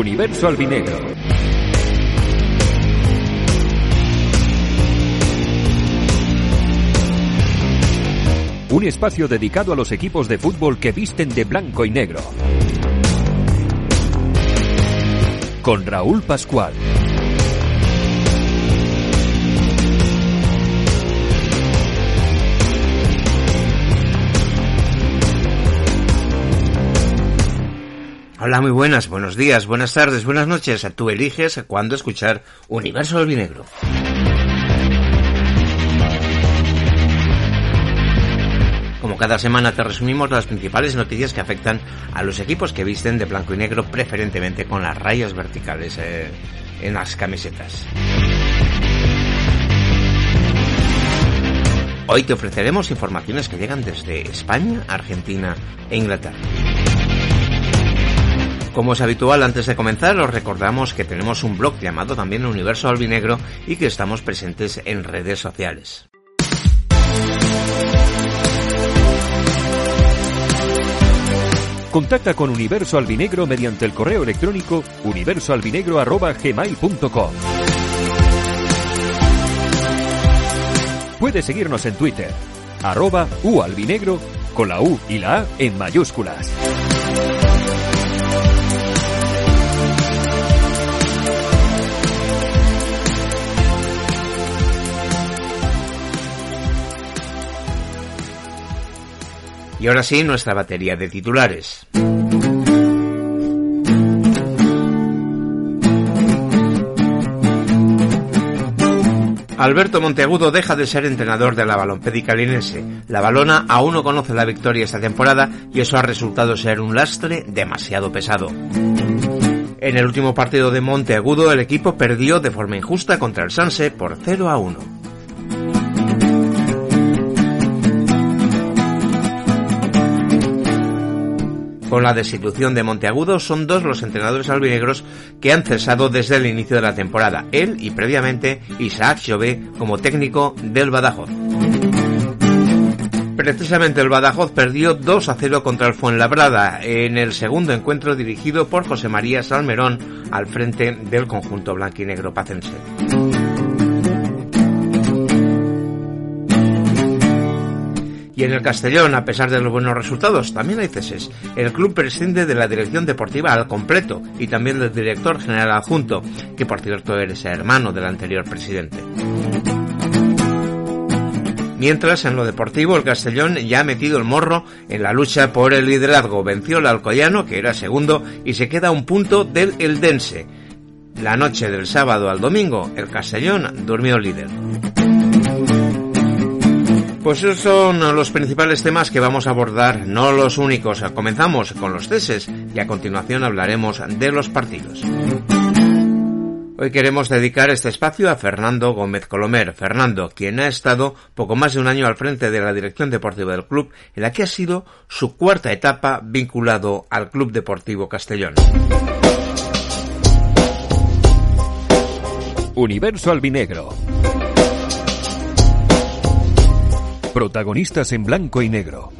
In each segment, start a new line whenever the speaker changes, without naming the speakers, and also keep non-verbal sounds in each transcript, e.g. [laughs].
Universo Albinegro. Un espacio dedicado a los equipos de fútbol que visten de blanco y negro. Con Raúl Pascual.
Hola, muy buenas, buenos días, buenas tardes, buenas noches. Tú eliges cuándo escuchar Universo Albinegro. Como cada semana te resumimos las principales noticias que afectan a los equipos que visten de blanco y negro, preferentemente con las rayas verticales eh, en las camisetas. Hoy te ofreceremos informaciones que llegan desde España, Argentina e Inglaterra. Como es habitual, antes de comenzar, os recordamos que tenemos un blog llamado también Universo Albinegro y que estamos presentes en redes sociales.
Contacta con Universo Albinegro mediante el correo electrónico universoalbinegro.gmail.com Puedes seguirnos en Twitter, arroba ualbinegro, con la U y la A en mayúsculas.
Y ahora sí, nuestra batería de titulares. Alberto Monteagudo deja de ser entrenador de la balompédica linense. La balona aún no conoce la victoria esta temporada y eso ha resultado ser un lastre demasiado pesado. En el último partido de Monteagudo el equipo perdió de forma injusta contra el Sanse por 0 a 1. Con la destitución de Monteagudo son dos los entrenadores albinegros que han cesado desde el inicio de la temporada, él y previamente Isaac Jové como técnico del Badajoz. Precisamente el Badajoz perdió 2 a 0 contra el Fuenlabrada en el segundo encuentro dirigido por José María Salmerón al frente del conjunto blanquinegro pacense. Y en el Castellón, a pesar de los buenos resultados, también hay ceses. El club prescinde de la dirección deportiva al completo y también del director general adjunto, que por cierto eres hermano del anterior presidente. Mientras, en lo deportivo, el Castellón ya ha metido el morro en la lucha por el liderazgo. Venció al Alcoyano, que era segundo, y se queda a un punto del Eldense. La noche del sábado al domingo, el Castellón durmió líder. Pues esos son los principales temas que vamos a abordar, no los únicos. Comenzamos con los ceses y a continuación hablaremos de los partidos. Hoy queremos dedicar este espacio a Fernando Gómez Colomer. Fernando, quien ha estado poco más de un año al frente de la dirección deportiva del club, en la que ha sido su cuarta etapa vinculado al Club Deportivo Castellón.
Universo Albinegro. Protagonistas en blanco y negro.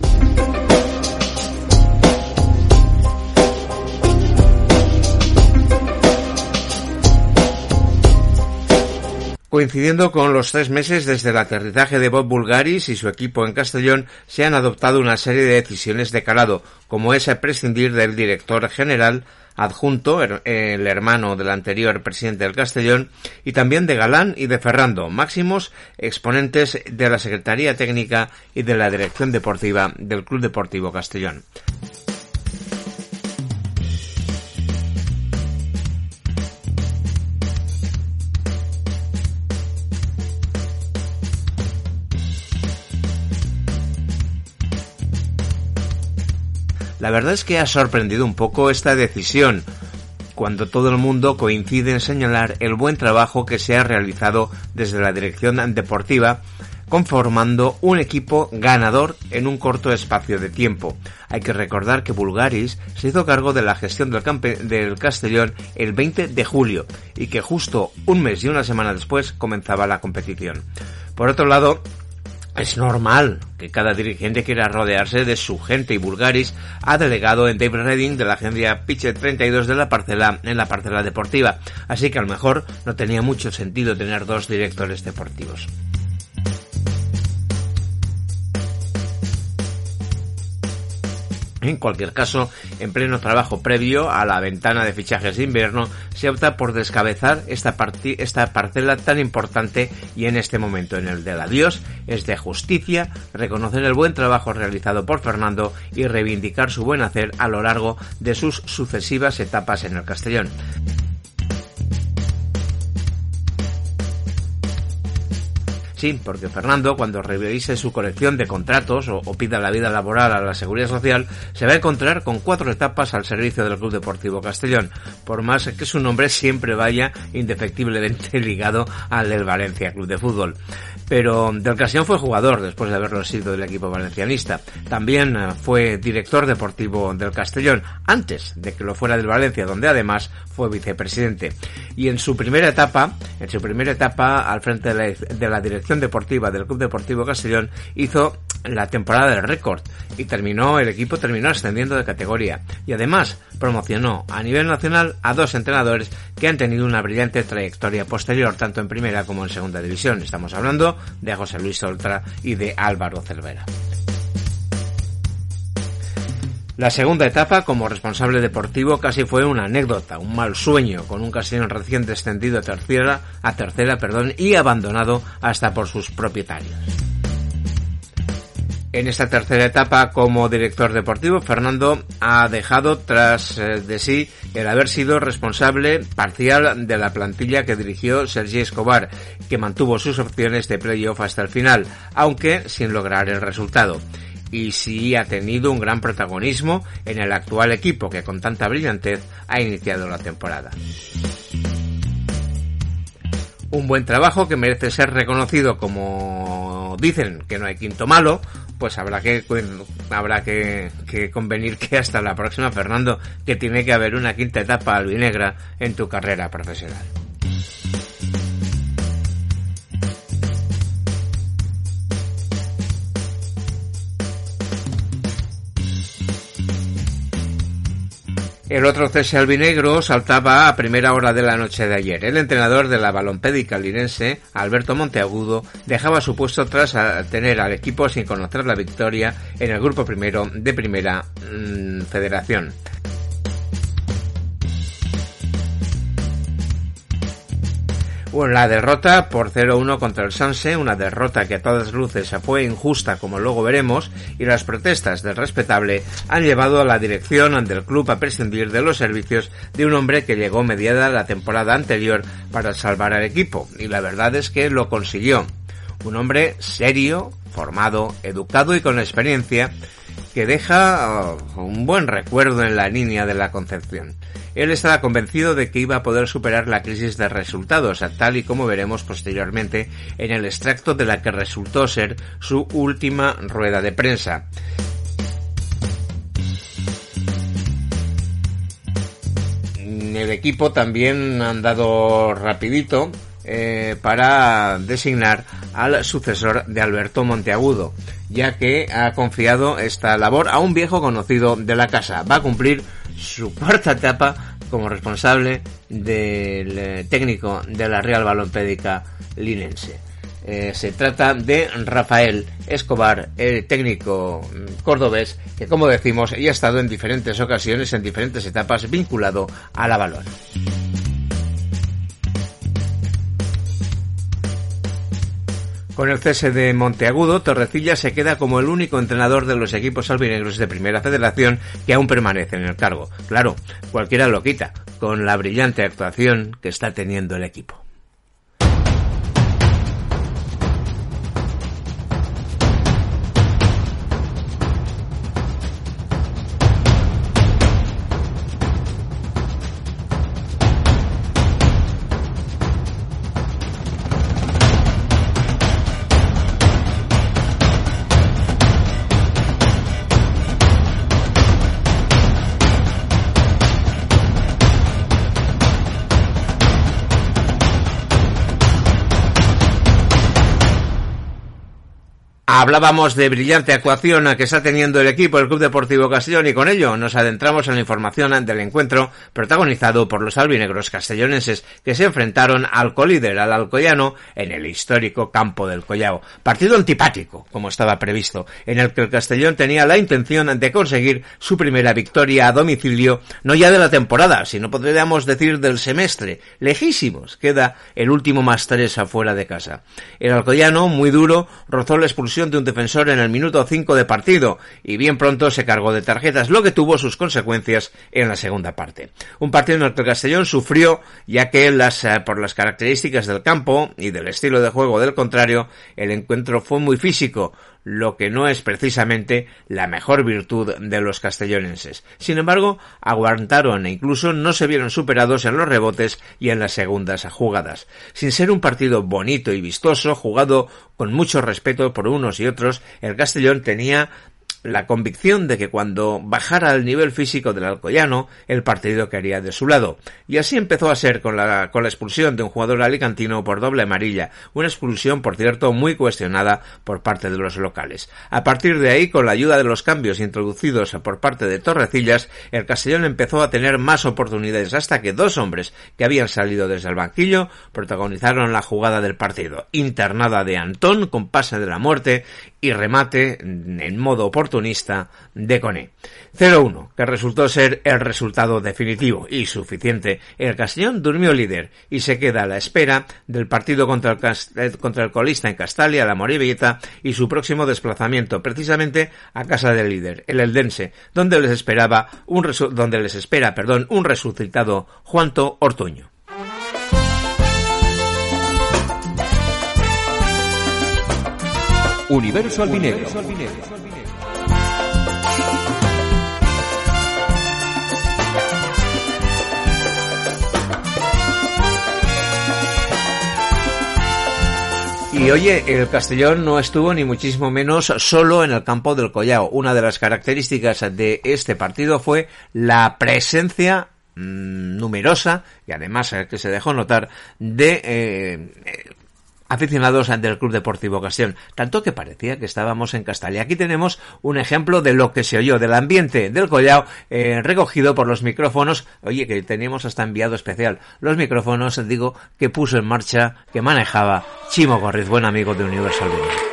Coincidiendo con los tres meses desde el aterrizaje de Bob Bulgaris y su equipo en Castellón, se han adoptado una serie de decisiones de calado, como esa prescindir del director general adjunto, el hermano del anterior presidente del Castellón, y también de Galán y de Ferrando, máximos exponentes de la Secretaría Técnica y de la Dirección Deportiva del Club Deportivo Castellón. La verdad es que ha sorprendido un poco esta decisión, cuando todo el mundo coincide en señalar el buen trabajo que se ha realizado desde la dirección deportiva conformando un equipo ganador en un corto espacio de tiempo. Hay que recordar que Bulgaris se hizo cargo de la gestión del, del Castellón el 20 de julio y que justo un mes y una semana después comenzaba la competición. Por otro lado, es normal que cada dirigente quiera rodearse de su gente y Bulgaris ha delegado en Dave Redding de la agencia Pitch 32 de la parcela en la parcela deportiva, así que a lo mejor no tenía mucho sentido tener dos directores deportivos. En cualquier caso, en pleno trabajo previo a la ventana de fichajes de invierno, se opta por descabezar esta, esta parcela tan importante y en este momento en el del adiós es de justicia reconocer el buen trabajo realizado por Fernando y reivindicar su buen hacer a lo largo de sus sucesivas etapas en el Castellón. Sí, porque Fernando, cuando revise su colección de contratos o, pida la vida laboral a la Seguridad Social, se va a encontrar con cuatro etapas al servicio del Club Deportivo Castellón, por más que su nombre siempre vaya indefectiblemente [laughs] ligado al del Valencia Club de Fútbol pero del Castellón fue jugador después de haberlo sido del equipo valencianista. También eh, fue director deportivo del Castellón antes de que lo fuera del Valencia, donde además fue vicepresidente. Y en su primera etapa, en su primera etapa al frente de la, dirección deportiva del Club Deportivo Castellón, hizo la temporada del récord y terminó, el equipo terminó ascendiendo de categoría y además promocionó a nivel nacional a dos entrenadores que han tenido una brillante trayectoria posterior tanto en primera como en segunda división. Estamos hablando de José Luis Oltra y de Álvaro Cervera. La segunda etapa como responsable deportivo casi fue una anécdota, un mal sueño, con un Castellón recién descendido a tercera, a tercera perdón, y abandonado hasta por sus propietarios. En esta tercera etapa como director deportivo, Fernando ha dejado tras eh, de sí el haber sido responsable parcial de la plantilla que dirigió Sergi Escobar, que mantuvo sus opciones de playoff hasta el final, aunque sin lograr el resultado. Y sí ha tenido un gran protagonismo en el actual equipo que con tanta brillantez ha iniciado la temporada un buen trabajo que merece ser reconocido como dicen que no hay quinto malo, pues habrá que habrá que, que, convenir que hasta la próxima, Fernando, que tiene que haber una quinta etapa albinegra en tu carrera profesional. El otro cese albinegro saltaba a primera hora de la noche de ayer. El entrenador de la balompédica linense, Alberto Monteagudo, dejaba su puesto tras tener al equipo sin conocer la victoria en el grupo primero de primera mm, federación. La derrota por 0-1 contra el Sanse, una derrota que a todas luces fue injusta como luego veremos, y las protestas del respetable han llevado a la dirección del club a prescindir de los servicios de un hombre que llegó mediada la temporada anterior para salvar al equipo, y la verdad es que lo consiguió. Un hombre serio, formado, educado y con experiencia, que deja uh, un buen recuerdo en la línea de la Concepción. Él estaba convencido de que iba a poder superar la crisis de resultados, tal y como veremos posteriormente en el extracto de la que resultó ser su última rueda de prensa. El equipo también ha andado rapidito eh, para designar al sucesor de Alberto Monteagudo, ya que ha confiado esta labor a un viejo conocido de la casa. Va a cumplir su [laughs] cuarta etapa como responsable del eh, técnico de la Real Balompédica Linense. Eh, se trata de Rafael Escobar, el técnico mm, cordobés, que como decimos ya ha estado en diferentes ocasiones, en diferentes etapas, vinculado a la balón. Con el cese de Monteagudo, Torrecilla se queda como el único entrenador de los equipos albinegros de Primera Federación que aún permanece en el cargo. Claro, cualquiera lo quita, con la brillante actuación que está teniendo el equipo. Hablábamos de brillante actuación que está teniendo el equipo del Club Deportivo Castellón y con ello nos adentramos en la información del encuentro protagonizado por los albinegros castellonenses que se enfrentaron al colíder, al Alcoyano, en el histórico campo del Collao. Partido antipático, como estaba previsto, en el que el Castellón tenía la intención de conseguir su primera victoria a domicilio, no ya de la temporada, sino podríamos decir del semestre. Lejísimos queda el último más tres afuera de casa. El Alcoyano, muy duro, rozó la expulsión de un defensor en el minuto 5 de partido y bien pronto se cargó de tarjetas, lo que tuvo sus consecuencias en la segunda parte. Un partido en el que el Castellón sufrió ya que las, eh, por las características del campo y del estilo de juego del contrario, el encuentro fue muy físico, lo que no es precisamente la mejor virtud de los castellonenses. Sin embargo, aguantaron e incluso no se vieron superados en los rebotes y en las segundas jugadas. Sin ser un partido bonito y vistoso, jugado con mucho respeto por unos y otros, el Castellón tenía la convicción de que cuando bajara el nivel físico del Alcoyano, el partido caería de su lado. Y así empezó a ser con la, con la expulsión de un jugador alicantino por doble amarilla, una expulsión, por cierto, muy cuestionada por parte de los locales. A partir de ahí, con la ayuda de los cambios introducidos por parte de Torrecillas, el Castellón empezó a tener más oportunidades hasta que dos hombres que habían salido desde el banquillo protagonizaron la jugada del partido. Internada de Antón con pase de la muerte y remate en modo oportunista de Cone. 0-1, que resultó ser el resultado definitivo y suficiente. El Castellón durmió líder y se queda a la espera del partido contra el, eh, contra el colista en Castalia, la Moribilleta, y su próximo desplazamiento precisamente a casa del líder, el Eldense, donde les esperaba un donde les espera, perdón, un resucitado Juanto Ortuño.
Universo Albinegro.
Y oye, el Castellón no estuvo ni muchísimo menos solo en el campo del Collao. Una de las características de este partido fue la presencia mm, numerosa y además eh, que se dejó notar de eh, aficionados del Club Deportivo Castellón, tanto que parecía que estábamos en Castalia. Aquí tenemos un ejemplo de lo que se oyó, del ambiente del Collao, eh, recogido por los micrófonos, oye, que teníamos hasta enviado especial, los micrófonos, digo, que puso en marcha, que manejaba Chimo Gorriz, buen amigo de Universal Y,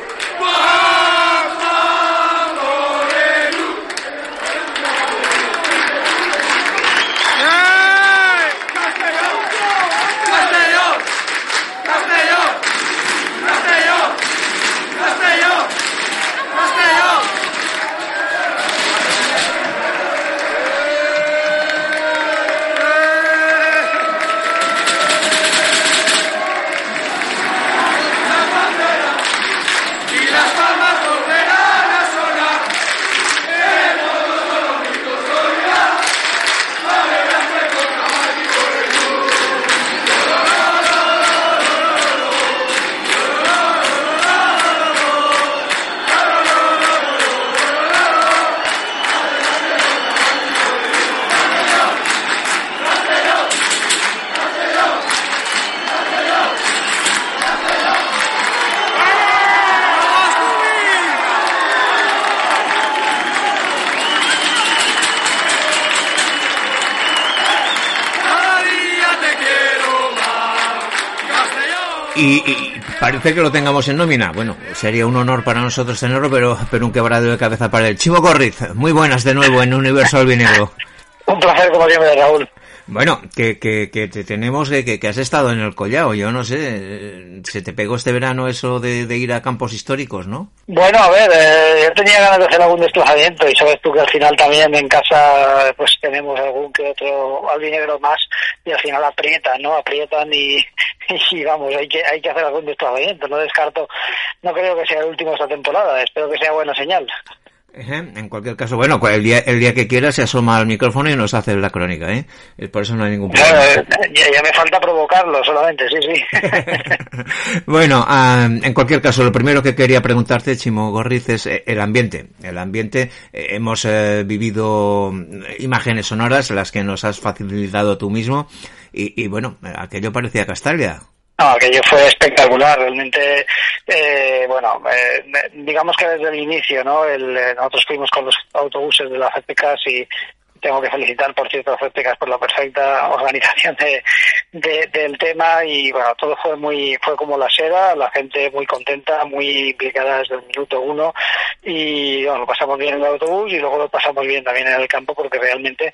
que lo tengamos en nómina. Bueno, sería un honor para nosotros tenerlo, pero, pero un quebrado de cabeza para él. Chivo Corriz, muy buenas de nuevo en Universo Albinegro. [laughs]
un placer, como siempre, Raúl.
Bueno, que, que, que te tenemos que, que, has estado en el collao, yo no sé, se te pegó este verano eso de, de ir a campos históricos, ¿no?
Bueno, a ver, eh, yo tenía ganas de hacer algún desplazamiento y sabes tú que al final también en casa pues tenemos algún que otro albinegro más y al final aprietan, ¿no? Aprietan [laughs] y, vamos, hay que, hay que hacer algún desplazamiento, no descarto, no creo que sea el último esta temporada, espero que sea buena señal.
En cualquier caso, bueno, el día, el día que quiera se asoma al micrófono y nos hace la crónica, ¿eh? Por eso no hay ningún problema.
ya, me falta provocarlo solamente, sí, sí. [laughs]
bueno, en cualquier caso, lo primero que quería preguntarte, Chimo Gorriz, es eh, el ambiente. El ambiente, eh, hemos eh, vivido imágenes sonoras, las que nos has facilitado tú mismo, y, y bueno, aquello parecía Castalia.
No, aquello fue espectacular, realmente, eh, bueno, eh, digamos que desde el inicio, ¿no? El, eh, nosotros fuimos con los autobuses de las FPCAS y tengo que felicitar, por cierto, a por la perfecta [laughs] organización de, del tema y, bueno, todo fue muy, fue como la seda, la gente muy contenta, muy implicada desde el minuto uno y, bueno, lo pasamos bien en el autobús y luego lo pasamos bien también en el campo porque realmente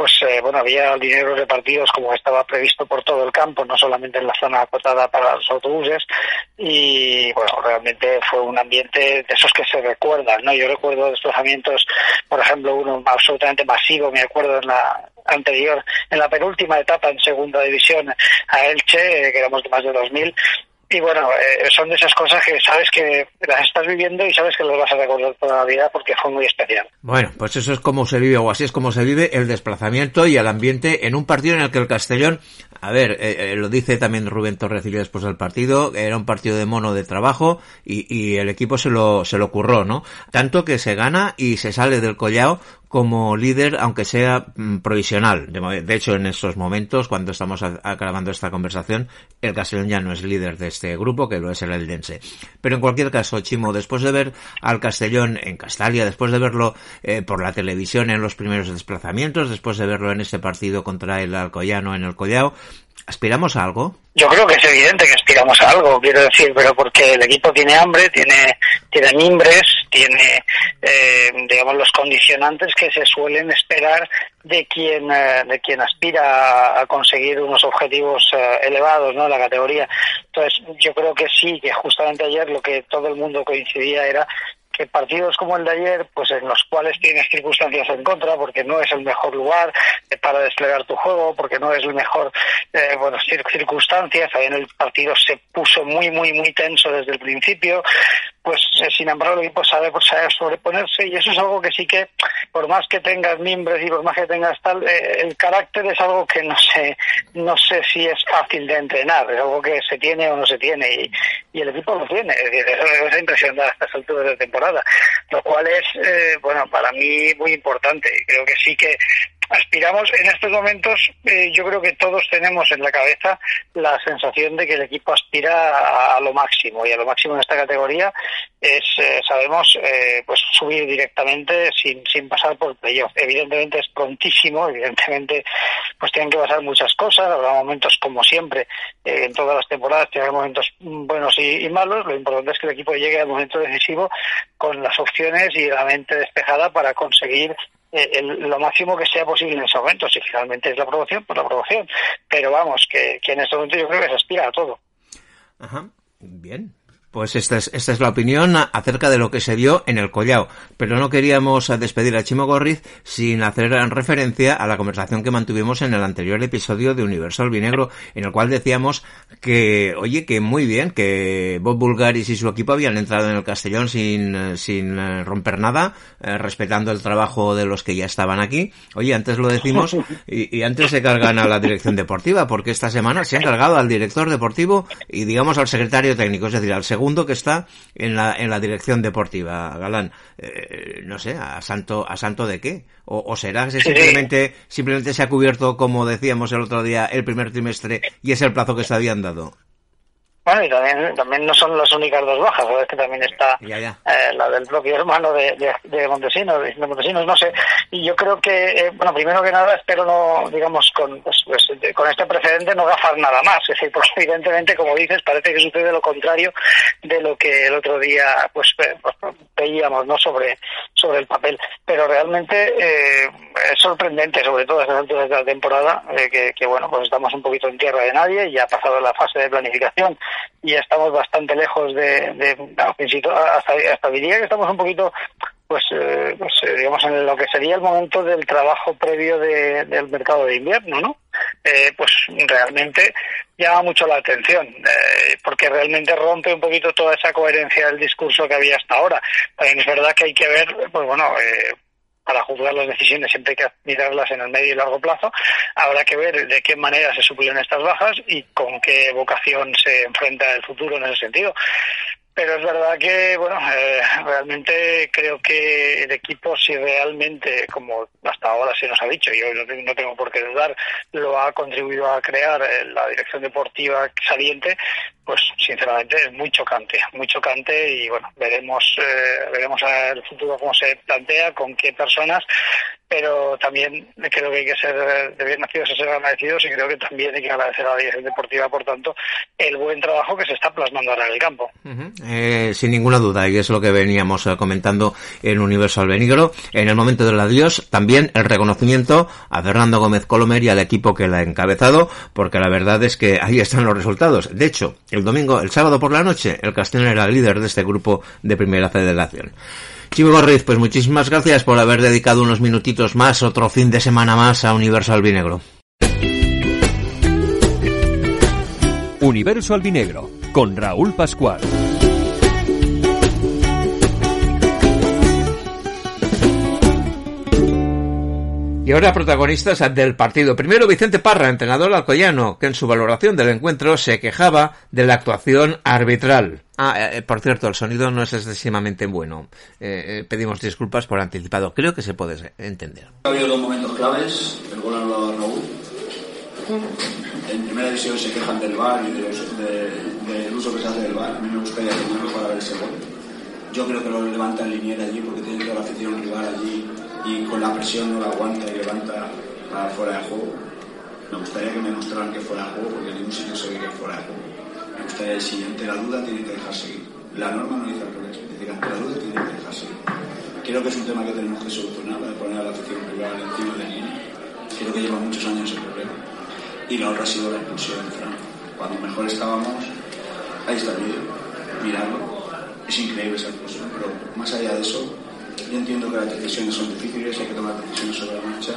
pues eh, bueno, había dinero repartidos como estaba previsto por todo el campo, no solamente en la zona acotada para los autobuses, y bueno, realmente fue un ambiente de esos que se recuerdan, ¿no? Yo recuerdo desplazamientos, por ejemplo, uno absolutamente masivo, me acuerdo en la anterior, en la penúltima etapa en segunda división a Elche, que éramos de más de 2.000, y bueno, eh, son de esas cosas que sabes que las estás viviendo y sabes que las vas a recordar toda la vida porque fue muy especial.
Bueno, pues eso es como se vive o así es como se vive el desplazamiento y el ambiente en un partido en el que el Castellón, a ver, eh, eh, lo dice también Rubén Torrecillo después del partido, era un partido de mono de trabajo y, el equipo se lo, se lo curró, ¿no? Tanto que se gana y se sale del collao como líder, aunque sea mm, provisional. De, hecho, en estos momentos, cuando estamos acabando esta conversación, el Castellón ya no es líder de este grupo, que lo es el Eldense. Pero en cualquier caso, Chimo, después de ver al Castellón en Castalia, después de verlo eh, por la televisión en los primeros desplazamientos, después de verlo en ese partido contra el Alcoyano en el Collao, ¿Aspiramos a algo?
Yo creo que es evidente que aspiramos a algo, quiero decir, pero porque el equipo tiene hambre, tiene, tiene mimbres, tiene, eh, digamos, los condicionantes que se suelen esperar de quien, eh, de quien aspira a conseguir unos objetivos eh, elevados, ¿no? La categoría. Entonces, yo creo que sí, que justamente ayer lo que todo el mundo coincidía era que partidos como el de ayer, pues en los cuales tienes circunstancias en contra, porque no es el mejor lugar para desplegar tu juego, porque no es el mejor, eh, bueno, circunstancias, ahí en el partido se puso muy, muy, muy tenso desde el principio, pues eh, sin embargo el equipo sabe, pues, sabe sobreponerse y eso es algo que sí que, por más que tengas miembros y por más que tengas tal, eh, el carácter es algo que no sé, no sé si es fácil de entrenar, es algo que se tiene o no se tiene y, y el equipo lo tiene, es decir, eso es impresionante a estas alturas de temporada, lo cual es, eh, bueno, para mí muy importante creo que sí que aspiramos en estos momentos, eh, yo creo que todos tenemos en la cabeza la sensación de que el equipo aspira a, lo máximo y a lo máximo en esta categoría es, eh, sabemos, eh, pues subir directamente sin, sin pasar por playoff. Evidentemente es prontísimo, evidentemente pues tienen que pasar muchas cosas, habrá momentos como siempre, en todas las temporadas tiene momentos buenos y, y, malos, lo importante es que el equipo llegue al momento decisivo con las opciones y la mente despejada para conseguir eh, lo máximo que sea posible en ese momento. Si finalmente es la aprobación, pues la aprobación. Pero vamos, que, que en este momento yo creo que se aspira a todo.
Ajá, bien. Pues esta es, esta es la opinión acerca de lo que se dio en el Collao. Pero no queríamos despedir a Chimo Gorriz sin hacer referencia a la conversación que mantuvimos en el anterior episodio de Universo Albinegro, en el cual decíamos que, oye, que muy bien, que Bob Bulgaris y su equipo habían entrado en el Castellón sin, sin eh, romper nada, eh, respetando el trabajo de los que ya estaban aquí. Oye, antes lo decimos y, antes se cargan a la dirección deportiva, porque esta semana se han cargado al director deportivo y digamos al secretario técnico, es decir, al que está en la, en la dirección deportiva, Galán. Eh, no sé, ¿a santo, a santo de qué? ¿O, o será que simplemente, simplemente se ha cubierto, como decíamos el otro día, el primer trimestre y es el plazo que se habían dado?
Bueno, y también, también no son las únicas dos bajas, es que también está
Ya, ya.
eh, la del propio hermano de, de, de Montesinos, de Montesinos, no sé. Y yo creo que, eh, bueno, primero que nada, espero no, digamos, con, pues, pues, con este precedente no gafar nada más. Es decir, [laughs] porque evidentemente, como dices, parece que sucede lo contrario de lo que el otro día, pues, pues, veíamos, ¿no? Sobre, sobre el papel. Pero realmente eh, es sorprendente, sobre todo a estas alturas de la temporada, eh, que, que, bueno, pues estamos un poquito en tierra de nadie, ya ha pasado la fase de planificación y estamos bastante lejos de, de hasta, hasta diría que estamos un poquito pues, eh, pues eh, digamos en lo que sería el momento del trabajo previo de, del mercado de invierno, ¿no? Eh, pues realmente llama mucho la atención, eh, porque realmente rompe un poquito toda esa coherencia del discurso que había hasta ahora. También es verdad que hay que ver, pues bueno, eh, para juzgar las decisiones siempre hay que mirarlas en el medio y largo plazo. Habrá que ver de qué manera se suplen estas bajas y con qué vocación se enfrenta el futuro en ese sentido. pero es verdad que, bueno, eh, realmente creo que el equipo, si realmente, como hasta ahora se nos ha dicho, y hoy no tengo, por qué dudar, lo ha contribuido a crear eh, la dirección deportiva saliente, pues sinceramente es muy chocante, muy chocante y bueno, veremos, eh, veremos el futuro cómo se plantea, con qué personas, pero también creo que hay que ser de bien nacidos a ser agradecidos y creo que también hay que agradecer a la dirección deportiva, por tanto, el buen trabajo que se está plasmando ahora en el campo.
eh, sin ninguna duda, y es lo que veníamos eh, comentando en Universal Benigro. En el momento del adiós, también el reconocimiento a Fernando Gómez Colomer y al equipo que la ha encabezado, porque la verdad es que ahí están los resultados. De hecho, el domingo, el sábado por la noche, el Castellón era el líder de este grupo de Primera Federación. Chivo Gorriz, pues muchísimas gracias por haber dedicado unos minutitos más, otro fin de semana más a Universo Albinegro.
Universo Albinegro, con Raúl Pascual.
Y ahora protagonistas del partido. Primero Vicente Parra, entrenador alcoyano, que en su valoración del encuentro se quejaba de la actuación arbitral. Ah, eh, eh, por cierto, el sonido no es excesivamente bueno. Eh, pedimos disculpas por anticipado. Creo que se puede entender.
Ha habido dos momentos claves. El gol anulado a Raúl. En primera división se quejan del VAR y del uso que se hace del VAR. A mí me gustaría tenerlo para ver ese gol. Yo creo que lo levanta el linier allí porque tiene toda la afición rival allí y con la presión no la aguanta y levanta para fuera de juego. Me gustaría que me mostraran que fuera de juego, porque en ningún sitio se ve que fuera de juego. Me gustaría que si ante la duda tiene que dejar seguir. La norma no dice al revés, dice ante la duda tiene que dejar seguir. Creo que es un tema que tenemos que solucionar, de poner a la afición rival encima de línea. Creo que lleva muchos años el problema. Y la otra ha sido la expulsión de Franco. Cuando mejor estábamos, ahí está el vídeo, mirarlo. Es increíble esa expulsión, pero más allá de eso, yo entiendo que las decisiones son difíciles, hay que tomar decisiones sobre la marcha,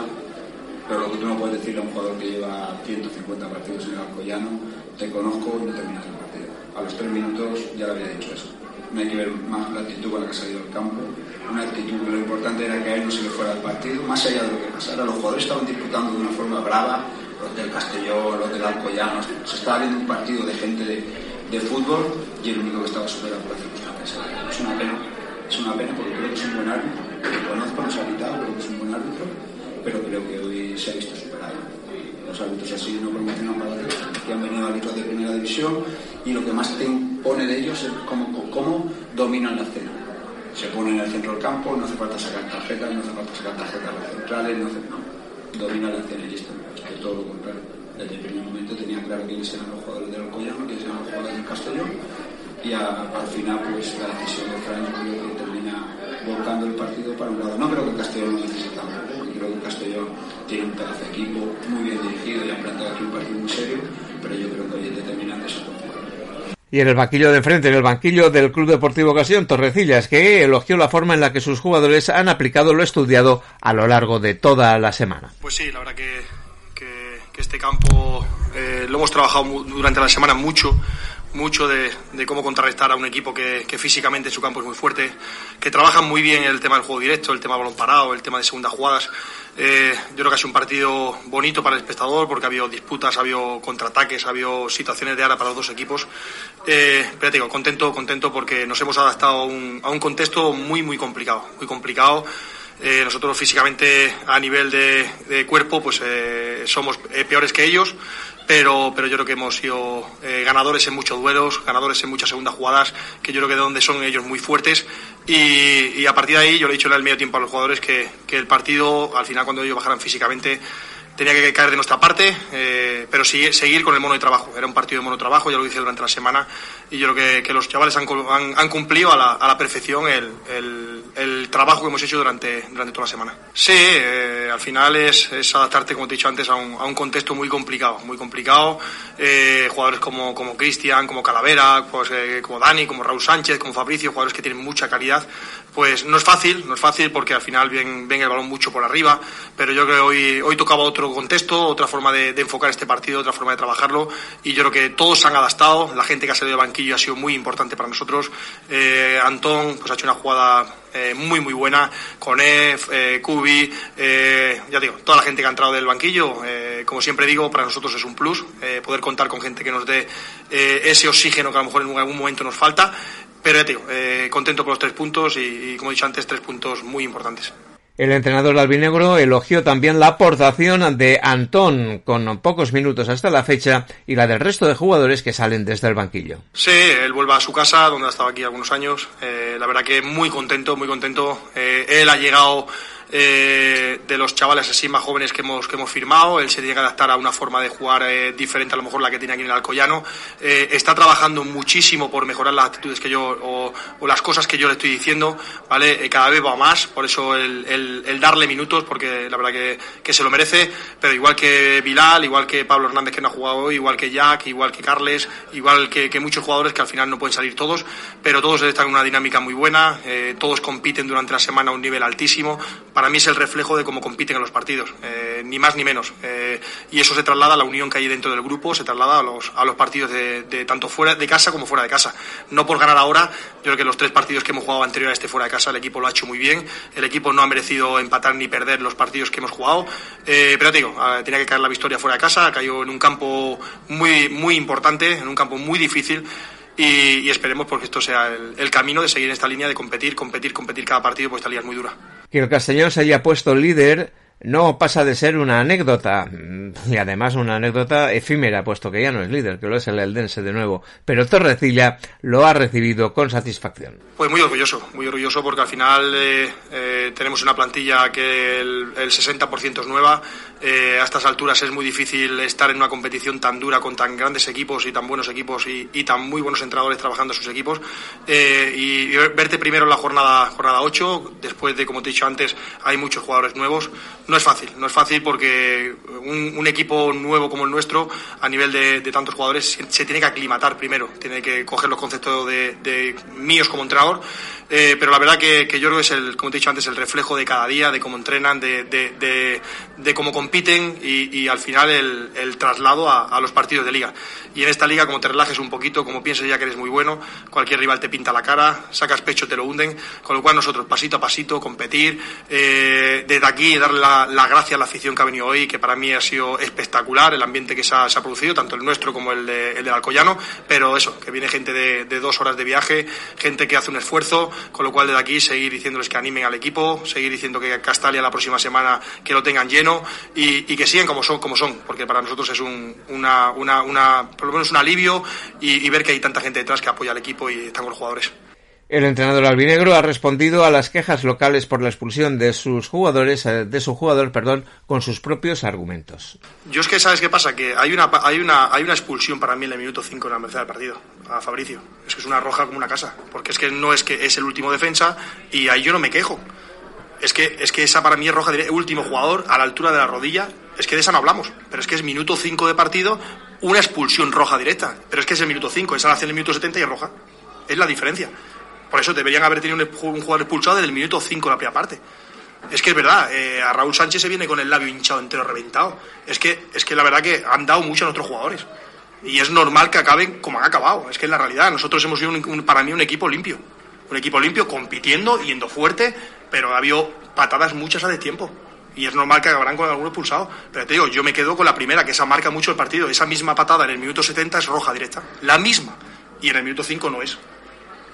pero lo que tú no puedes decirle a un jugador que lleva 150 partidos en el Alcoyano, te conozco y no terminas el partido. A los tres minutos ya le había dicho eso. No hay que ver más la actitud con la que ha salido del campo, una actitud que lo importante era que a él no se le fuera el partido, más allá de lo que pasara. Los jugadores estaban disputando de una forma brava, los del Castellón, los del Alcoyano, se estaba viendo un partido de gente de, de fútbol y el único que estaba superado por la circunstancia. Es una pena es una pena porque creo que es un buen árbitro. Lo conozco, nos ha quitado, creo que es un buen árbitro, pero creo que hoy se ha visto superado. Los árbitros así no promocionan para que han venido árbitros de primera división y lo que más te impone de ellos es cómo, cómo dominan la escena. Se ponen en el centro del campo, no hace falta sacar tarjetas, no hace falta sacar tarjetas los centrales, no, hace, no. domina la escena y esto, es todo lo contrario. Desde el primer momento tenía claro quiénes eran los jugadores del Alcoyano, quiénes eran los jugadores del Castellón y a, al final pues la decisión de Fran yo creo que termina volcando el partido para un lado. No creo que el Castellón lo necesite tampoco, creo que el Castellón tiene un pedazo de equipo muy bien dirigido y ha plantado aquí un partido muy serio, pero yo creo que hoy es determinante esa
y en el banquillo de enfrente, en el banquillo del Club Deportivo Ocasión, Torrecillas, que elogió la forma en la que sus jugadores han aplicado lo estudiado a lo largo de toda la semana.
Pues sí, la verdad que, que, que este campo eh, lo hemos trabajado durante la semana mucho mucho de, cómo contrarrestar a un equipo que, que, físicamente en su campo es muy fuerte, que trabajan muy bien el tema del juego directo, el tema balón parado, el tema de segundas jugadas. Eh, yo creo que ha sido un partido bonito para el espectador porque ha habido disputas, ha habido contraataques, ha habido situaciones de ara para los dos equipos. Eh, pero digo, contento, contento porque nos hemos adaptado a un, contexto muy, muy complicado, muy complicado. Eh, nosotros físicamente a nivel de, cuerpo pues eh, somos peores que ellos pero, pero yo creo que hemos sido eh, ganadores en muchos duelos, ganadores en muchas segundas jugadas, que yo creo que de donde son ellos muy fuertes. Y, y, a partir de ahí, yo le he dicho en el medio tiempo a los jugadores que, que el partido, al final, cuando ellos bajaran físicamente, tenía que caer de nuestra parte, eh, pero seguir, seguir, con el mono de trabajo. Era un partido de mono de trabajo, ya lo hice durante la semana, y yo creo que, que los chavales han, han, han, cumplido a la, a la perfección el, el, el, trabajo que hemos hecho durante, durante toda la semana. Sí, eh, al final es, es, adaptarte, como te he dicho antes, a un, a un contexto muy complicado, muy complicado. Eh, jugadores como, como Cristian, como Calavera, pues, eh, como Dani, como Raúl Sánchez, como Fabricio, jugadores que tienen mucha calidad. Pues no es fácil, no es fácil porque al final ven, ven el balón mucho por arriba, pero yo creo que hoy, hoy tocaba otro contexto, otra forma de, enfocar este partido, otra forma de trabajarlo y yo creo que todos se han adaptado, la gente que ha salido del banquillo ha sido muy importante para nosotros. Eh, Antón pues ha hecho una jugada eh, muy muy buena, con Ef, eh, Kubi, eh, ya digo, toda la gente que ha entrado del banquillo, eh, como siempre digo, para nosotros es un plus poder contar con gente que nos dé ese oxígeno que a lo mejor en algún momento nos falta pero ya te digo, eh, contento con los tres puntos y, como he dicho antes, tres puntos muy importantes.
El entrenador albinegro elogió también la aportación de Antón con pocos minutos hasta la fecha y la del resto de jugadores que salen desde el banquillo.
Sí, él vuelve a su casa, donde ha estado aquí algunos años. Eh, la verdad que muy contento, muy contento. Eh, él ha llegado eh, de los chavales así más jóvenes que hemos, que hemos firmado. Él se tiene que adaptar a una forma de jugar eh, diferente a lo mejor la que tiene aquí en el Alcoyano. Eh, está trabajando muchísimo por mejorar las actitudes que yo o, las cosas que yo le estoy diciendo, ¿vale? cada vez va más, por eso el, darle minutos, porque la verdad que, que, se lo merece, pero igual que Bilal, igual que Pablo Hernández que no ha jugado hoy, igual que Jack, igual que Carles, igual que, que muchos jugadores que al final no pueden salir todos, pero todos están en una dinámica muy buena, todos compiten durante la semana a un nivel altísimo para mí es el reflejo de cómo compiten en los partidos, eh, ni más ni menos. Eh, y eso se traslada a la unión que hay dentro del grupo, se traslada a los, a los partidos de, tanto fuera de casa como fuera de casa. No por ganar ahora, yo creo que los tres partidos que hemos jugado anterior a este fuera de casa, el equipo lo ha hecho muy bien, el equipo no ha merecido empatar ni perder los partidos que hemos jugado, eh, pero te digo, tenía que caer la victoria fuera de casa, cayó en un campo muy, muy importante, en un campo muy difícil. Y, esperemos porque esto sea el, el, camino de seguir en esta línea de competir, competir, competir cada partido, pues esta liga es muy dura.
Que el Castellón se haya puesto líder no pasa de ser una anécdota, y además una anécdota efímera, puesto que ya no es líder, que lo es el Eldense de nuevo, pero Torrecilla lo ha recibido con satisfacción.
Pues muy orgulloso, muy orgulloso porque al final eh, eh, tenemos una plantilla que el, 60% es nueva, eh, a estas alturas es muy difícil estar en una competición tan dura con tan grandes equipos y tan buenos equipos y, tan muy buenos entrenadores trabajando sus equipos, y, verte primero en la jornada, jornada 8, después de, como te he dicho antes, hay muchos jugadores nuevos, no es fácil, no es fácil porque un, equipo nuevo como el nuestro, a nivel de, tantos jugadores, se, tiene que aclimatar primero, tiene que coger los conceptos de, míos como entrenador, eh, pero la verdad que, yo creo que es, el, como te he dicho antes, el reflejo de cada día, de cómo entrenan, de, cómo compiten y, al final el, traslado a, los partidos de liga. Y en esta liga, como te relajes un poquito, como pienses ya que eres muy bueno, cualquier rival te pinta la cara, sacas pecho, te lo hunden, con lo cual nosotros pasito a pasito, competir, eh, desde aquí darle la la, gracia a la afición que ha venido hoy, que para mí ha sido espectacular el ambiente que se ha, producido, tanto el nuestro como el, de, el del Alcoyano, pero eso, que viene gente de, dos horas de viaje, gente que hace un esfuerzo, con lo cual desde aquí seguir diciéndoles que animen al equipo, seguir diciendo que Castalia la próxima semana que lo tengan lleno que sigan como son, como son, porque para nosotros es un, una, una, una, por lo menos un alivio y, y ver que hay tanta gente detrás que apoya al equipo y están con los jugadores.
El entrenador albinegro ha respondido a las quejas locales por la expulsión de sus jugadores, eh, de su jugador, perdón, con sus propios argumentos.
Yo es que sabes qué pasa, que hay una hay una hay una expulsión para mí en el minuto 5 en la merced del partido a Fabricio. Es que es una roja como una casa, porque es que no es que es el último defensa y ahí yo no me quejo. Es que es que esa para mí es roja el último jugador a la altura de la rodilla, es que de esa no hablamos, pero es que es minuto 5 de partido, una expulsión roja directa, pero es que es el minuto 5, esa la hace en el minuto 70 y es roja. Es la diferencia. Por eso deberían haber tenido un, jugador expulsado desde el minuto 5 de la primera parte. Es que es verdad, eh, a Raúl Sánchez se viene con el labio hinchado entero reventado. Es que, es que la verdad que han dado mucho a nuestros jugadores. Y es normal que acaben como han acabado. Es que es la realidad. Nosotros hemos sido, para mí, un equipo limpio. Un equipo limpio, compitiendo, yendo fuerte, pero ha habido patadas muchas a tiempo. Y es normal que acabarán con alguno expulsado. Pero te digo, yo me quedo con la primera, que esa marca mucho el partido. Esa misma patada en el minuto 70 es roja directa. La misma. Y en el minuto 5 no es.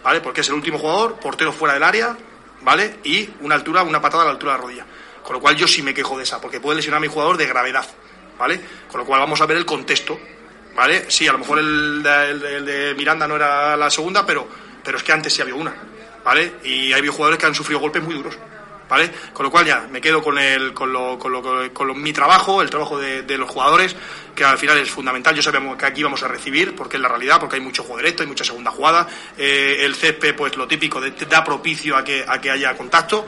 ¿vale? Porque es el último jugador, portero fuera del área, ¿vale? Y una altura, una patada a la altura de la rodilla. Con lo cual yo sí me quejo de esa, porque puede lesionar a mi jugador de gravedad, ¿vale? Con lo cual vamos a ver el contexto, ¿vale? Sí, a lo mejor el de, Miranda no era la segunda, pero, pero es que antes sí había una, ¿vale? Y hay jugadores que han sufrido golpes muy duros. ¿vale? Con lo cual ya me quedo con, el, con, lo, con, lo, con mi trabajo, el trabajo de, los jugadores, que al final es fundamental. Yo sabemos que aquí vamos a recibir, porque es la realidad, porque hay mucho juego directo, hay mucha segunda jugada. Eh, el césped, pues lo típico, da propicio a que, a que haya contacto.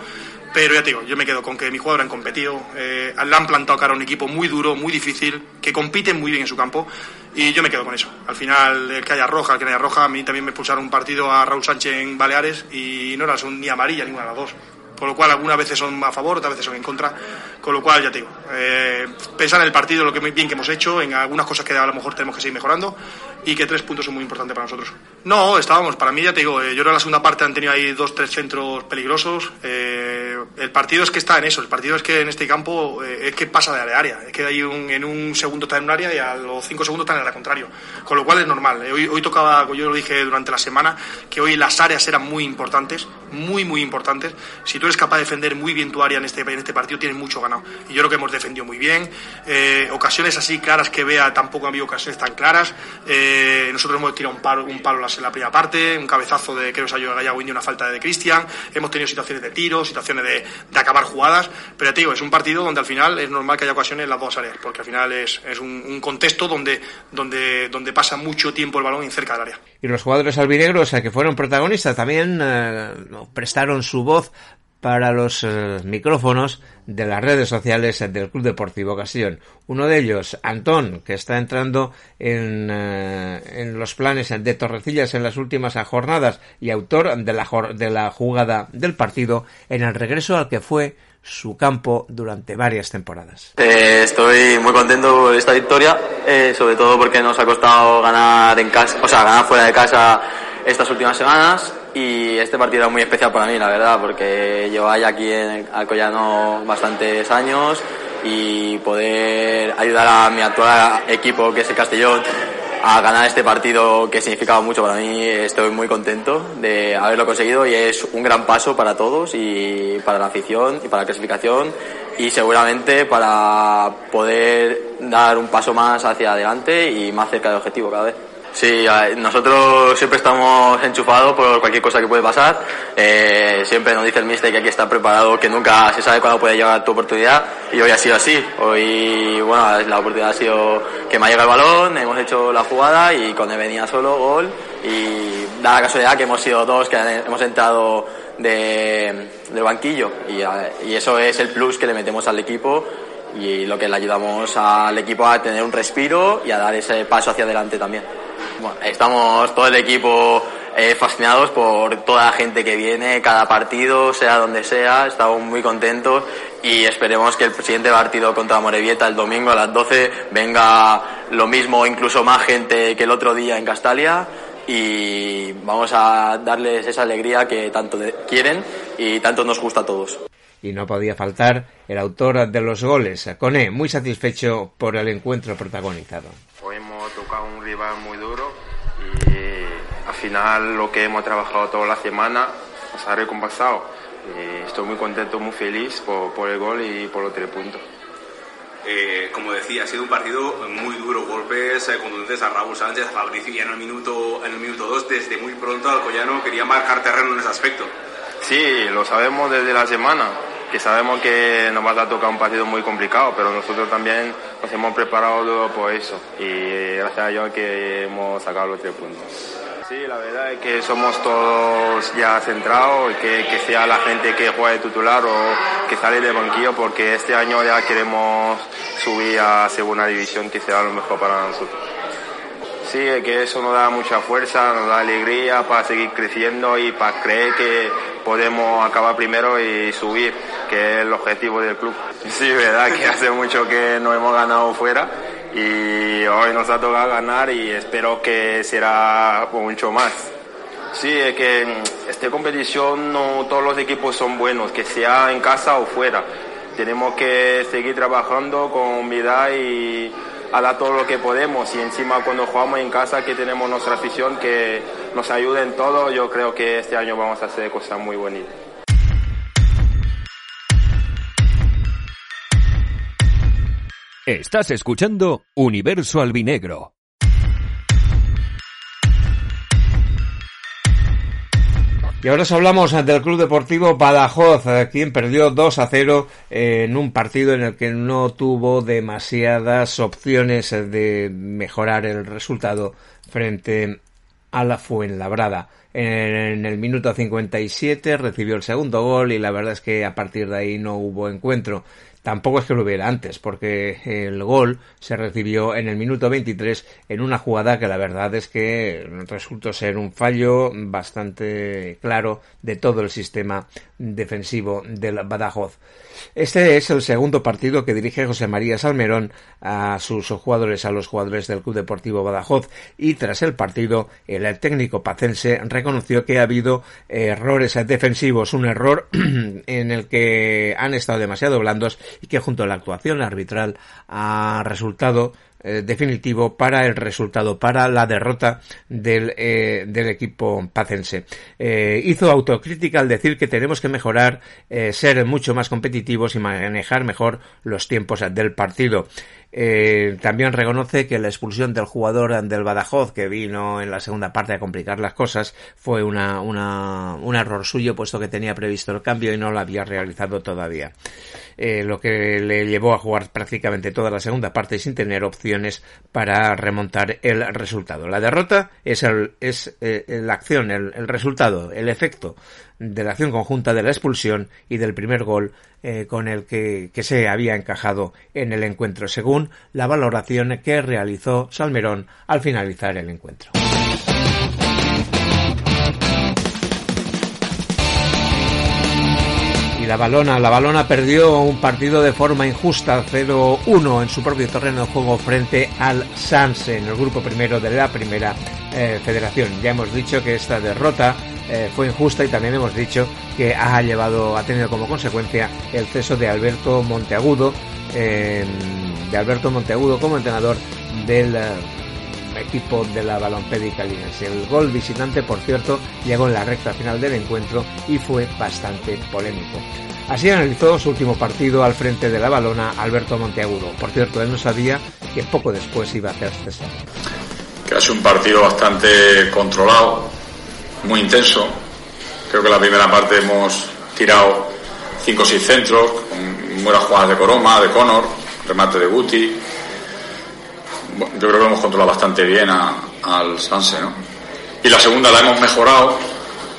Pero ya te digo, yo me quedo con que mis jugadores han competido, eh, le han plantado cara a un equipo muy duro, muy difícil, que compiten muy bien en su campo, y yo me quedo con eso. Al final, el que haya roja, el que no haya roja, a mí también me expulsaron un partido a Raúl Sánchez en Baleares y no era ni amarilla ninguna de las dos con lo cual algunas veces son a favor, otras veces son en contra, con lo cual ya te digo, eh, pensar en el partido, lo que bien que hemos hecho, en algunas cosas que a lo mejor tenemos que seguir mejorando y que tres puntos son muy importantes para nosotros. No, estábamos, para mí ya te digo, eh, yo creo la segunda parte han tenido ahí dos, tres centros peligrosos, eh, el partido es que está en eso, el partido es que en este campo eh, es que pasa de área a área, es que hay un, en un segundo está en un área y a los cinco segundos está en el área contrario, con lo cual es normal. Hoy, hoy tocaba, yo lo dije durante la semana, que hoy las áreas eran muy importantes, muy, muy importantes. Si tú eres capaz de defender muy bien tu área en este, en este partido, tienes mucho ganado. Y yo creo que hemos defendido muy bien. ocasiones así claras que vea, tampoco ha habido ocasiones tan claras. nosotros hemos tirado un palo, un palo en la primera parte, un cabezazo de creo que se ha Gallego Indio, una falta de Cristian. Hemos tenido situaciones de tiro, situaciones de, de, acabar jugadas. Pero te digo, es un partido donde al final es normal que haya ocasiones en las dos áreas, porque al final es, es un, contexto donde, donde, donde pasa mucho tiempo el balón en cerca del área.
Y los jugadores albinegros que fueron protagonistas también eh, prestaron su voz para los eh, micrófonos de las redes sociales del Club Deportivo Castellón. Uno de ellos, Antón, que está entrando en, eh, en los planes de Torrecillas en las últimas jornadas y autor de la, de la jugada del partido en el regreso al que fue su campo durante varias temporadas.
Eh, estoy muy contento por esta victoria, eh, sobre todo porque nos ha costado ganar en casa, o sea, ganar fuera de casa estas últimas semanas y este partido es muy especial para mí, la verdad, porque llevo ahí aquí en Alcoyano bastantes años y poder ayudar a mi actual equipo, que es el Castellón, a ganar este partido que significaba mucho para mí. Estoy muy contento de haberlo conseguido y es un gran paso para todos y para la afición y para la clasificación y seguramente para poder dar un paso más hacia adelante y más cerca del objetivo cada vez. Sí, nosotros siempre estamos enchufados por cualquier cosa que puede pasar. Eh, siempre nos dice el mister que hay que estar preparado, que nunca se sabe cuándo puede llegar tu oportunidad. Y hoy ha sido así. Hoy, bueno, la oportunidad ha sido que me ha llegado el balón, hemos hecho la jugada y cuando venía solo, gol. Y da la casualidad que hemos sido dos que hemos entrado de, del banquillo. Y, y eso es el plus que le metemos al equipo y lo que le ayudamos al equipo a tener un respiro y a dar ese paso hacia adelante también. Bueno, estamos todo el equipo eh, fascinados por toda la gente que viene, cada partido, sea donde sea, estamos muy contentos y esperemos que el siguiente partido contra Morevieta el domingo a las 12 venga lo mismo, incluso más gente que el otro día en Castalia y vamos a darles esa alegría que tanto quieren y tanto nos gusta a todos.
Y no podía faltar el autor de los goles, Cone, muy satisfecho por el encuentro protagonizado.
Hoy hemos tocado un rival muy final lo que hemos trabajado toda la semana nos ha recompensado. Estoy muy contento, muy feliz por, por el gol y por los tres puntos.
Eh, como decía, ha sido un partido muy duro, golpes eh, contundentes a Raúl Sánchez, a Fabricio y en el minuto en el minuto 2 desde muy pronto Alcoyano quería marcar terreno en ese aspecto.
Sí, lo sabemos desde la semana, que sabemos que nos va a tocar un partido muy complicado, pero nosotros también nos hemos preparado por eso y gracias a Dios que hemos sacado los tres puntos. Sí, la verdad es que somos todos ya centrados, que, sea la gente que juega de titular o que sale de banquillo, porque este año ya queremos subir a segunda división, que será lo mejor para nosotros. Sí, que eso nos da mucha fuerza, nos da alegría para seguir creciendo y para creer que podemos acabar primero y subir, que es el objetivo del club. [laughs] Sí, verdad que hace mucho que no hemos ganado fuera y hoy nos ha tocado ganar y espero que será mucho más. Sí, es que esta competición no todos los equipos son buenos, que sea en casa o fuera. Tenemos que seguir trabajando con humildad y a dar todo lo que podemos y encima cuando jugamos en casa que tenemos nuestra afición que nos ayuda en todo, yo creo que este año vamos a hacer cosas muy bonitas.
Estás escuchando Universo Albinegro.
Y ahora os hablamos del Club Deportivo Badajoz, eh, quien perdió 2 a 0 en un partido en el que no tuvo demasiadas opciones de mejorar el resultado frente a la Fuenlabrada. En el minuto 57 recibió el segundo gol y la verdad es que a partir de ahí no hubo encuentro. Tampoco es que lo hubiera antes, porque el gol se recibió en el minuto 23 en una jugada que la verdad es que resultó ser un fallo bastante claro de todo el sistema defensivo del Badajoz. Este es el segundo partido que dirige José María Salmerón a sus jugadores, a los jugadores del Club Deportivo Badajoz, y tras el partido, el técnico pacense reconoció que ha habido errores defensivos, un error [clears throat] en el que han estado demasiado blandos y que junto a la actuación arbitral ha resultado eh, definitivo para el resultado, para la derrota del, eh, del equipo pacense. Eh, hizo autocrítica al decir que tenemos que mejorar, ser mucho más competitivos y manejar mejor los tiempos del partido. Eh, también reconoce que la expulsión del jugador del Badajoz, que vino en la segunda parte a complicar las cosas, fue una, una, un error suyo, puesto que tenía previsto el cambio y no lo había realizado todavía. Eh, lo que le llevó a jugar prácticamente toda la segunda parte sin tener opciones para remontar el resultado. La derrota es, el, es eh, la acción, el, el resultado, el efecto de la acción conjunta de la expulsión y del primer gol eh, con el que, se había encajado en el encuentro, según la valoración que realizó Salmerón al finalizar el encuentro. Y la balona, la balona perdió un partido de forma injusta, 0-1 en su propio terreno de juego frente al Sanse en el grupo primero de la primera eh, federación. Ya hemos dicho que esta derrota eh, fue injusta y también hemos dicho que ha llevado, ha tenido como consecuencia el ceso de Alberto Monteagudo, eh, de Alberto Monteagudo como entrenador del eh, equipo de la Balompédica Linense. El gol visitante, por cierto, llegó en la recta final del encuentro y fue bastante polémico. Así analizó su último partido al frente de la balona Alberto Monteagudo. Por cierto, él no sabía que poco después iba a hacer cesar.
Que ha sido un partido bastante controlado, muy intenso. Creo que la primera parte hemos tirado 5 o 6 centros, con buenas jugadas de Coroma, de Conor, remate de Guti. Yo creo que lo hemos controlado bastante bien al Sanse, ¿no? Y la segunda la hemos mejorado,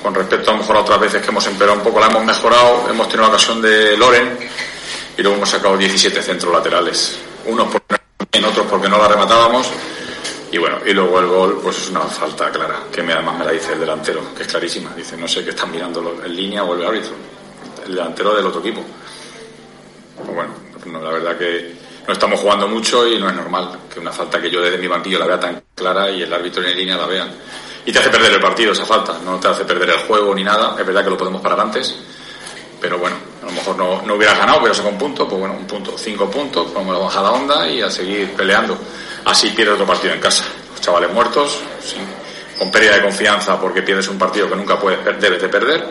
con respecto a lo a otras veces que hemos empeorado un poco, la hemos mejorado, hemos tenido la ocasión de Loren y luego hemos sacado 17 centros laterales. Unos por en otros porque no la rematábamos y bueno, y luego el gol, pues es una falta clara, que además me la dice el delantero, que es clarísima. Dice, no sé qué están mirando en línea o el árbitro, el delantero del otro equipo. Pues bueno, la verdad que no estamos jugando mucho y no es normal que una falta que yo desde mi banquillo la vea tan clara y el árbitro en línea la vean. Y te hace perder el partido esa falta, no te hace perder el juego ni nada. Es verdad que lo podemos parar antes, pero bueno, a lo mejor no, no hubieras ganado, pero sacado un punto, pues bueno, un punto, cinco puntos, vamos a bajar la onda y a seguir peleando. Así pierde otro partido en casa. Los chavales muertos, con pérdida de confianza porque pierdes un partido que nunca puedes, debes de perder.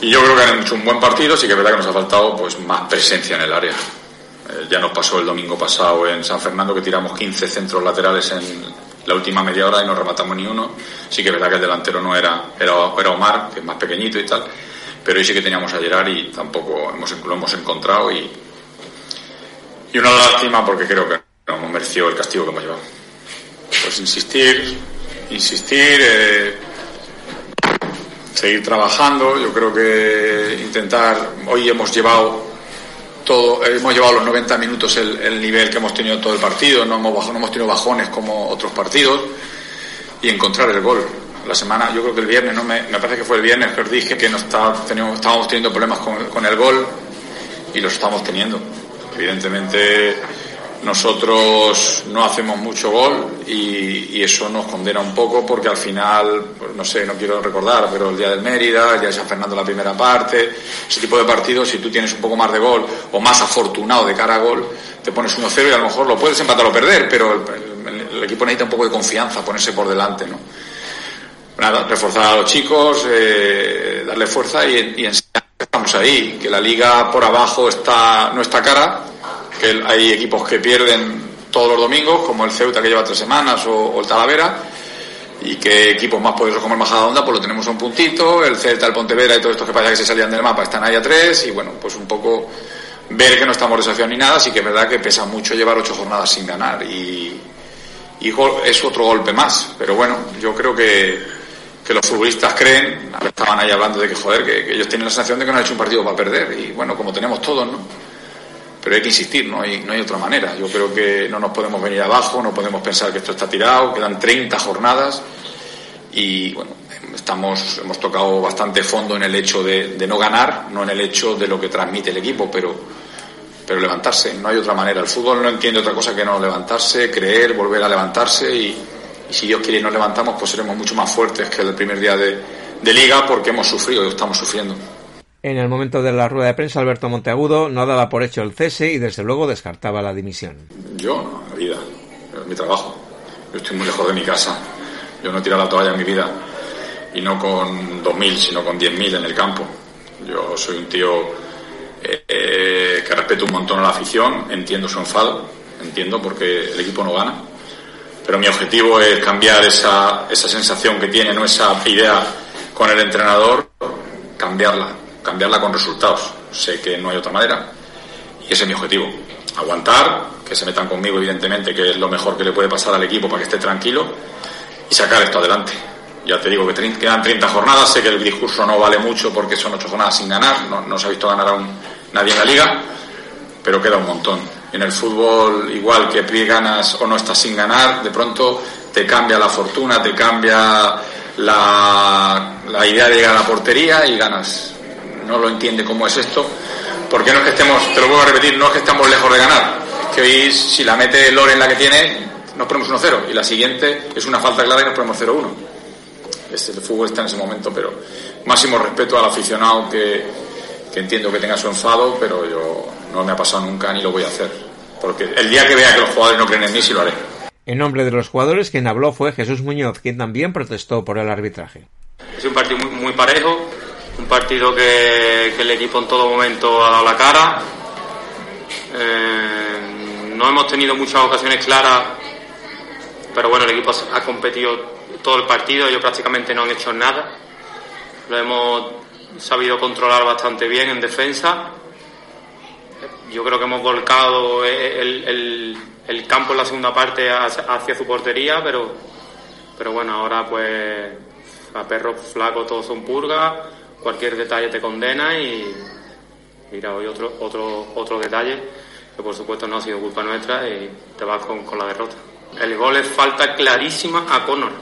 Y yo creo que han hecho un buen partido, sí que es verdad que nos ha faltado pues más presencia en el área. Eh, ya nos pasó el domingo pasado en San Fernando que tiramos 15 centros laterales en la última media hora y no rematamos ni uno. Sí que es verdad que el delantero no era, era, era Omar, que es más pequeñito y tal, pero hoy sí que teníamos a Gerard y tampoco hemos, lo hemos encontrado y, y una lástima porque creo que no merecido el castigo que hemos llevado. Pues insistir, insistir, eh, seguir trabajando. Yo creo que intentar. Hoy hemos llevado todo, hemos llevado los 90 minutos el, el nivel que hemos tenido todo el partido. No hemos, no hemos tenido bajones como otros partidos y encontrar el gol. La semana, yo creo que el viernes, ¿no? me, me parece que fue el viernes que os dije que no está, teníamos, estábamos teniendo problemas con, con el gol y los estamos teniendo. Evidentemente nosotros no hacemos mucho gol y, eso nos condena un poco porque al final, pues no sé, no quiero recordar, pero el día del Mérida, el día de San Fernando la primera parte, ese tipo de partidos, si tú tienes un poco más de gol o más afortunado de cara a gol, te pones 1-0 y a lo mejor lo puedes empatar o perder, pero el, equipo necesita un poco de confianza, ponerse por delante, ¿no? Nada, reforzar a los chicos, eh, darle fuerza y, y enseñar que estamos ahí, que la liga por abajo está, no está cara, que hay equipos que pierden todos los domingos, como el Ceuta que lleva tres semanas o, el Talavera, y que equipos más poderosos como el Majadahonda pues lo tenemos a un puntito, el Celta, el Pontevedra y todos estos que parece que se salían del mapa están ahí a tres, y bueno, pues un poco ver que no estamos desafiando ni nada, sí que es verdad que pesa mucho llevar ocho jornadas sin ganar, y, y es otro golpe más, pero bueno, yo creo que, que los futbolistas creen, estaban ahí hablando de que, joder, que, ellos tienen la sensación de que no han hecho un partido para perder, y bueno, como tenemos todos, ¿no? Pero hay que insistir, no hay, no hay otra manera. Yo creo que no nos podemos venir abajo, no podemos pensar que esto está tirado, quedan 30 jornadas, y bueno, estamos, hemos tocado bastante fondo en el hecho de, de no ganar, no en el hecho de lo que transmite el equipo, pero, pero levantarse, no hay otra manera. El fútbol no entiende otra cosa que no levantarse, creer, volver a levantarse y si Dios quiere y nos levantamos, pues seremos mucho más fuertes que el primer día de, liga porque hemos sufrido y estamos sufriendo.
En el momento de la rueda de prensa, Alberto Monteagudo no daba por hecho el cese y desde luego descartaba la dimisión.
Yo, la vida, mi trabajo. Yo estoy muy lejos de mi casa. Yo no he tirado la toalla en mi vida. Y no con 2.000, sino con 10.000 en el campo. Yo soy un tío eh, que respeto un montón a la afición, entiendo su enfado, entiendo porque el equipo no gana pero mi objetivo es cambiar esa, esa sensación que tiene, ¿no? esa idea con el entrenador, cambiarla, cambiarla con resultados. Sé que no hay otra manera y ese es mi objetivo. Aguantar, que se metan conmigo, evidentemente, que es lo mejor que le puede pasar al equipo para que esté tranquilo y sacar esto adelante. Ya te digo que quedan 30 jornadas, sé que el discurso no vale mucho porque son 8 jornadas sin ganar, no, no se ha visto ganar aún nadie en la liga, pero queda un montón en el fútbol, igual que ganas o no estás sin ganar, de pronto te cambia la fortuna, te cambia la, la idea de llegar a la portería y ganas. No lo entiende cómo es esto, porque no es que estemos, te lo vuelvo a repetir, no es que estamos lejos de ganar, es que hoy si la mete Lore en la que tiene, nos ponemos 1-0 y la siguiente es una falta clara y nos ponemos 0-1. El fútbol está en ese momento, pero máximo respeto al aficionado que, que entiendo que tenga su enfado, pero yo no me ha pasado nunca ni lo voy a hacer. Porque el día que vea que los jugadores no creen en mí, sí lo haré.
En nombre de los jugadores, quien habló fue Jesús Muñoz, quien también protestó por el arbitraje.
Es un partido muy, parejo, un partido que, el equipo en todo momento ha dado la cara. Eh, no hemos tenido muchas ocasiones claras, pero bueno, el equipo ha competido todo el partido, ellos prácticamente no han hecho nada. Lo hemos sabido controlar bastante bien en defensa yo creo que hemos volcado el, campo en la segunda parte hacia, su portería, pero, pero bueno, ahora pues a perros flacos todos son purgas, cualquier detalle te condena y mira, hoy otro, otro, otro detalle que por supuesto no ha sido culpa nuestra y te vas con, con la derrota. El gol es falta clarísima a Conor.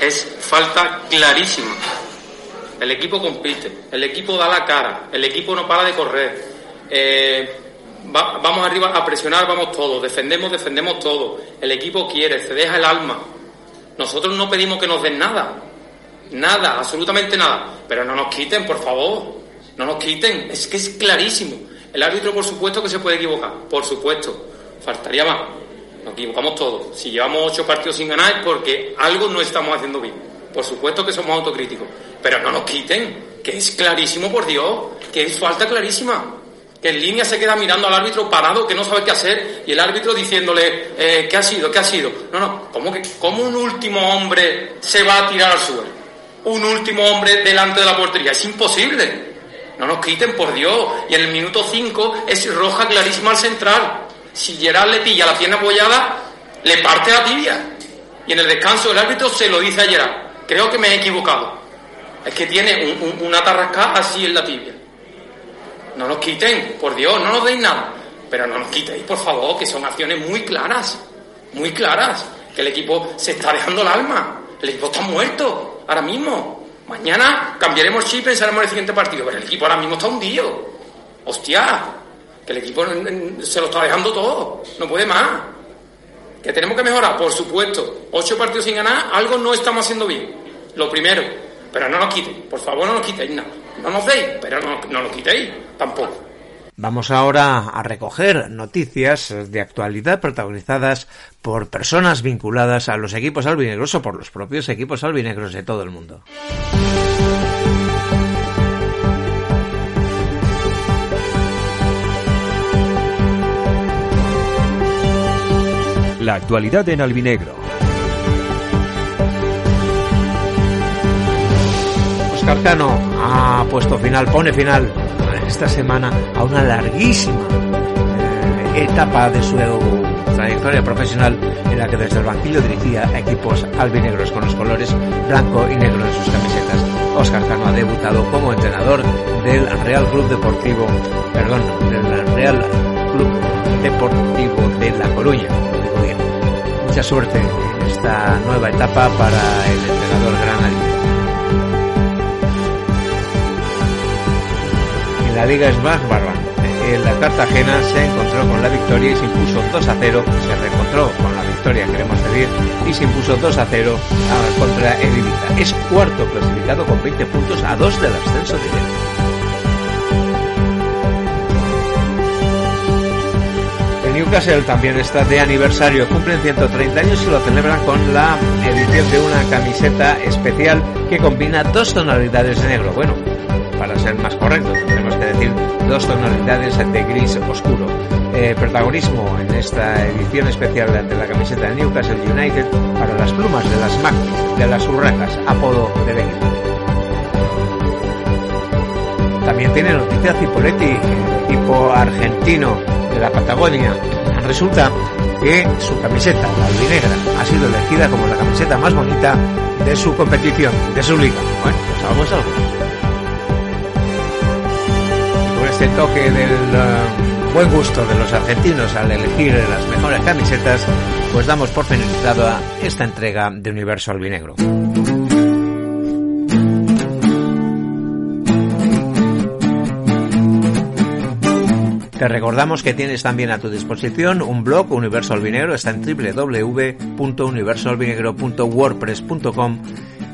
Es falta clarísima. El equipo compite, el equipo da la cara, el equipo no para de correr, eh, vamos arriba a presionar, vamos todos, defendemos, defendemos todo. El equipo quiere, se deja el alma. Nosotros no pedimos que nos den nada, nada, absolutamente nada. Pero no nos quiten, por favor, no nos quiten. Es que es clarísimo. El árbitro, por supuesto, que se puede equivocar, por supuesto. Faltaría más. Nos equivocamos todos. Si llevamos ocho partidos sin ganar es porque algo no estamos haciendo bien. Por supuesto que somos autocríticos. Pero no nos quiten, que es clarísimo, por Dios, que es falta clarísima que en línea se queda mirando al árbitro parado, que no sabe qué hacer, y el árbitro diciéndole, eh, ¿qué ha sido? ¿Qué ha sido? No, no, ¿cómo, que, ¿cómo un último hombre se va a tirar al suelo? Un último hombre delante de la portería. Es imposible. No nos quiten, por Dios. Y en el minuto 5 es roja clarísima al central. Si Gerard le pilla la pierna apoyada, le parte la tibia. Y en el descanso el árbitro se lo dice a Gerard. Creo que me he equivocado. Es que tiene una tarrasca así en la tibia. No nos quiten, por Dios, no nos deis nada. Pero no nos quitéis, por favor, que son acciones muy claras, muy claras. Que el equipo se está dejando el alma. El equipo está muerto, ahora mismo. Mañana cambiaremos chip y pensaremos en el siguiente partido. Pero el equipo ahora mismo está hundido. Hostia, que el equipo se lo está dejando todo. No puede más. Que tenemos que mejorar, por supuesto. Ocho partidos sin ganar, algo no estamos haciendo bien. Lo primero. Pero no nos quiten, por favor, no nos quitéis nada. No nos deis, pero no, no lo quitéis tampoco.
Vamos ahora a recoger noticias de actualidad protagonizadas por personas vinculadas a los equipos albinegros o por los propios equipos albinegros de todo el mundo.
La actualidad en albinegro.
Oscar Cano ha puesto final, pone final esta semana a una larguísima eh, etapa de su trayectoria profesional en la que desde el banquillo dirigía equipos albinegros con los colores blanco y negro en sus camisetas. Oscar Cano ha debutado como entrenador del Real Club Deportivo, perdón, del Real Club Deportivo de La Coruña. Mucha suerte en esta nueva etapa para el entrenador granadino. La Liga Smash Barban, el Cartagena se encontró con la victoria y se impuso 2 a 0, se reencontró con la victoria, queremos decir, y se impuso 2 a 0 contra el Ibiza. Es cuarto clasificado con 20 puntos a 2 del ascenso directo. El Newcastle también está de aniversario, cumplen 130 años y lo celebran con la edición de una camiseta especial que combina dos tonalidades de negro. Bueno, para ser más correctos, tenemos que decir dos tonalidades de gris oscuro. Eh, protagonismo en esta edición especial de la camiseta de Newcastle United para las plumas de las Mac, de las Urracas, apodo de equipo. También tiene noticia Cipoletti, equipo argentino de la Patagonia. Resulta que su camiseta, la albinegra, ha sido elegida como la camiseta más bonita de su competición, de su liga. Bueno, pues algo este toque del uh, buen gusto de los argentinos al elegir las mejores camisetas, pues damos por finalizada esta entrega de Universo Albinegro. Te recordamos que tienes también a tu disposición un blog Universo Albinegro, está en www.universoalbinegro.wordpress.com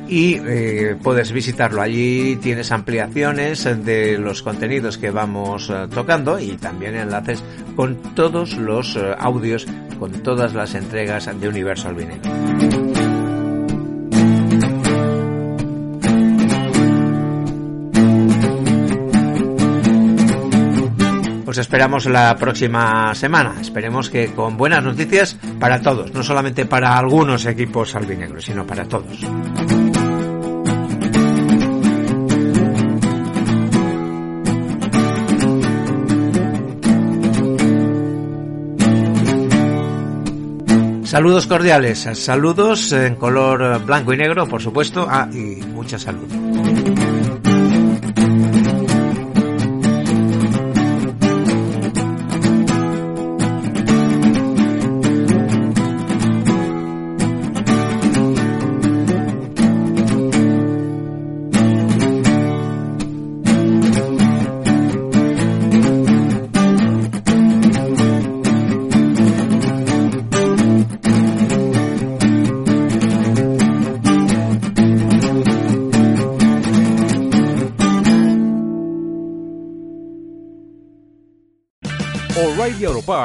y eh, puedes visitarlo. Allí tienes ampliaciones de los contenidos que vamos eh, tocando y también enlaces con todos los eh, audios, con todas las entregas de Universo Albinegro. Os esperamos la próxima semana. Esperemos que con buenas noticias para todos, no solamente para algunos equipos albinegros, sino para todos. Saludos cordiales, saludos en color blanco y negro, por supuesto, ah, y mucha salud.